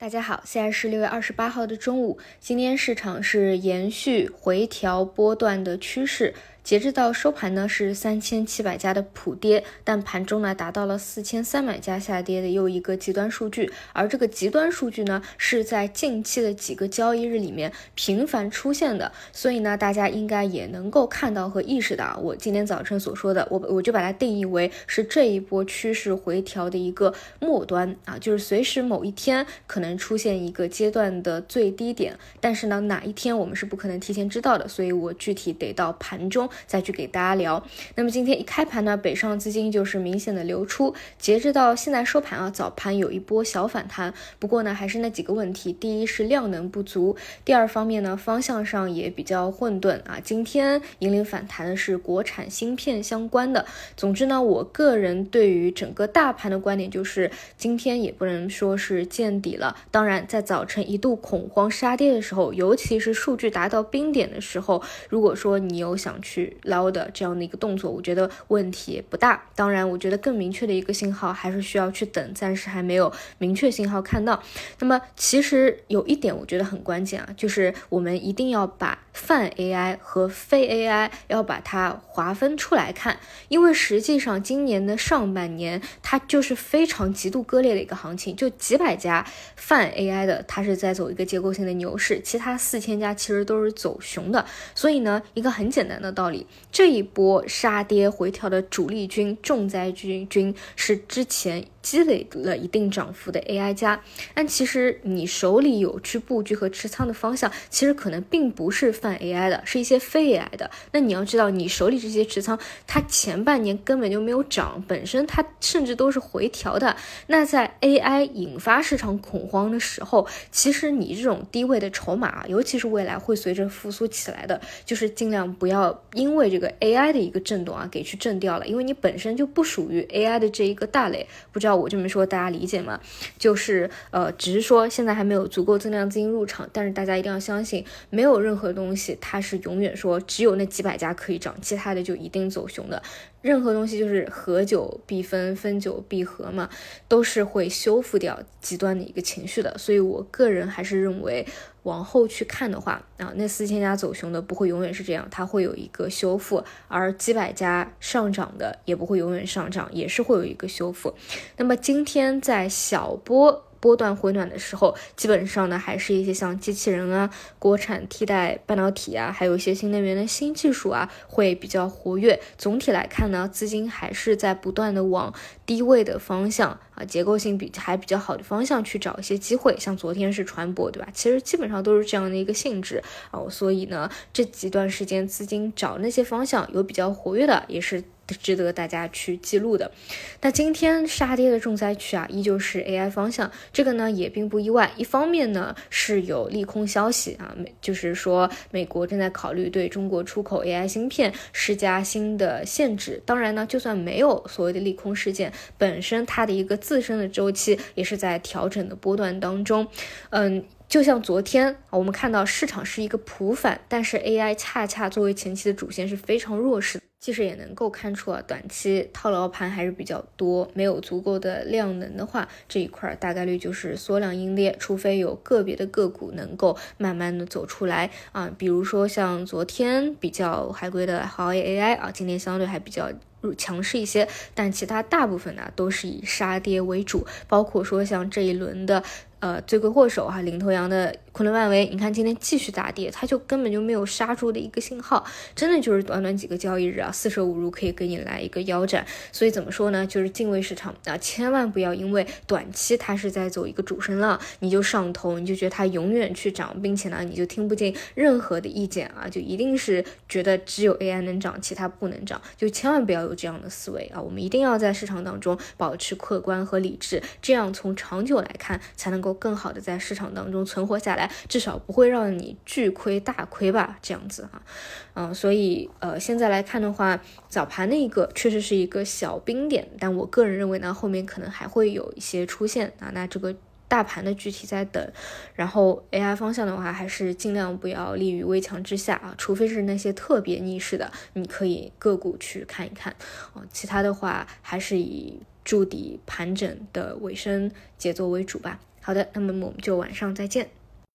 大家好，现在是六月二十八号的中午。今天市场是延续回调波段的趋势。截至到收盘呢，是三千七百家的普跌，但盘中呢达到了四千三百家下跌的又一个极端数据。而这个极端数据呢，是在近期的几个交易日里面频繁出现的，所以呢，大家应该也能够看到和意识到，我今天早晨所说的，我我就把它定义为是这一波趋势回调的一个末端啊，就是随时某一天可能出现一个阶段的最低点，但是呢，哪一天我们是不可能提前知道的，所以我具体得到盘中。再去给大家聊。那么今天一开盘呢，北上资金就是明显的流出。截至到现在收盘啊，早盘有一波小反弹，不过呢，还是那几个问题：第一是量能不足，第二方面呢，方向上也比较混沌啊。今天引领反弹的是国产芯片相关的。总之呢，我个人对于整个大盘的观点就是，今天也不能说是见底了。当然，在早晨一度恐慌杀跌的时候，尤其是数据达到冰点的时候，如果说你有想去。捞的这样的一个动作，我觉得问题不大。当然，我觉得更明确的一个信号还是需要去等，暂时还没有明确信号看到。那么，其实有一点我觉得很关键啊，就是我们一定要把泛 AI 和非 AI 要把它划分出来看，因为实际上今年的上半年它就是非常极度割裂的一个行情，就几百家泛 AI 的它是在走一个结构性的牛市，其他四千家其实都是走熊的。所以呢，一个很简单的道理。这一波杀跌回调的主力军、重灾军军是之前。积累了一定涨幅的 AI 加，但其实你手里有去布局和持仓的方向，其实可能并不是泛 AI 的，是一些非 AI 的。那你要知道，你手里这些持仓，它前半年根本就没有涨，本身它甚至都是回调的。那在 AI 引发市场恐慌的时候，其实你这种低位的筹码，尤其是未来会随着复苏起来的，就是尽量不要因为这个 AI 的一个震动啊，给去震掉了，因为你本身就不属于 AI 的这一个大类，不知道。我这么说大家理解吗？就是呃，只是说现在还没有足够增量资金入场，但是大家一定要相信，没有任何东西它是永远说只有那几百家可以涨，其他的就一定走熊的。任何东西就是合久必分，分久必合嘛，都是会修复掉极端的一个情绪的。所以我个人还是认为，往后去看的话，啊，那四千家走熊的不会永远是这样，它会有一个修复；而几百家上涨的也不会永远上涨，也是会有一个修复。那么今天在小波。波段回暖的时候，基本上呢还是一些像机器人啊、国产替代半导体啊，还有一些新能源的新技术啊，会比较活跃。总体来看呢，资金还是在不断的往低位的方向啊，结构性比还比较好的方向去找一些机会。像昨天是船舶，对吧？其实基本上都是这样的一个性质啊，所以呢，这几段时间资金找那些方向有比较活跃的，也是。值得大家去记录的。那今天杀跌的重灾区啊，依旧是 AI 方向。这个呢也并不意外。一方面呢是有利空消息啊，美就是说美国正在考虑对中国出口 AI 芯片施加新的限制。当然呢，就算没有所谓的利空事件，本身它的一个自身的周期也是在调整的波段当中。嗯，就像昨天我们看到市场是一个普反，但是 AI 恰恰作为前期的主线是非常弱势。其实也能够看出啊，短期套牢盘还是比较多，没有足够的量能的话，这一块大概率就是缩量阴跌，除非有个别的个股能够慢慢的走出来啊，比如说像昨天比较海归的华为 AI 啊，今天相对还比较强势一些，但其他大部分呢都是以杀跌为主，包括说像这一轮的。呃，罪魁祸首哈，领头羊的昆仑万维，你看今天继续大跌，它就根本就没有杀住的一个信号，真的就是短短几个交易日啊，四舍五入可以给你来一个腰斩。所以怎么说呢？就是敬畏市场啊，千万不要因为短期它是在走一个主升浪，你就上头，你就觉得它永远去涨，并且呢，你就听不进任何的意见啊，就一定是觉得只有 AI 能涨，其他不能涨，就千万不要有这样的思维啊。我们一定要在市场当中保持客观和理智，这样从长久来看才能够。更好的在市场当中存活下来，至少不会让你巨亏大亏吧？这样子哈，嗯，所以呃，现在来看的话，早盘那个确实是一个小冰点，但我个人认为呢，后面可能还会有一些出现啊。那这个大盘的具体在等，然后 AI 方向的话，还是尽量不要立于危墙之下啊，除非是那些特别逆势的，你可以个股去看一看啊，其他的话还是以筑底盘整的尾声节奏为主吧。好的，那么我们就晚上再见。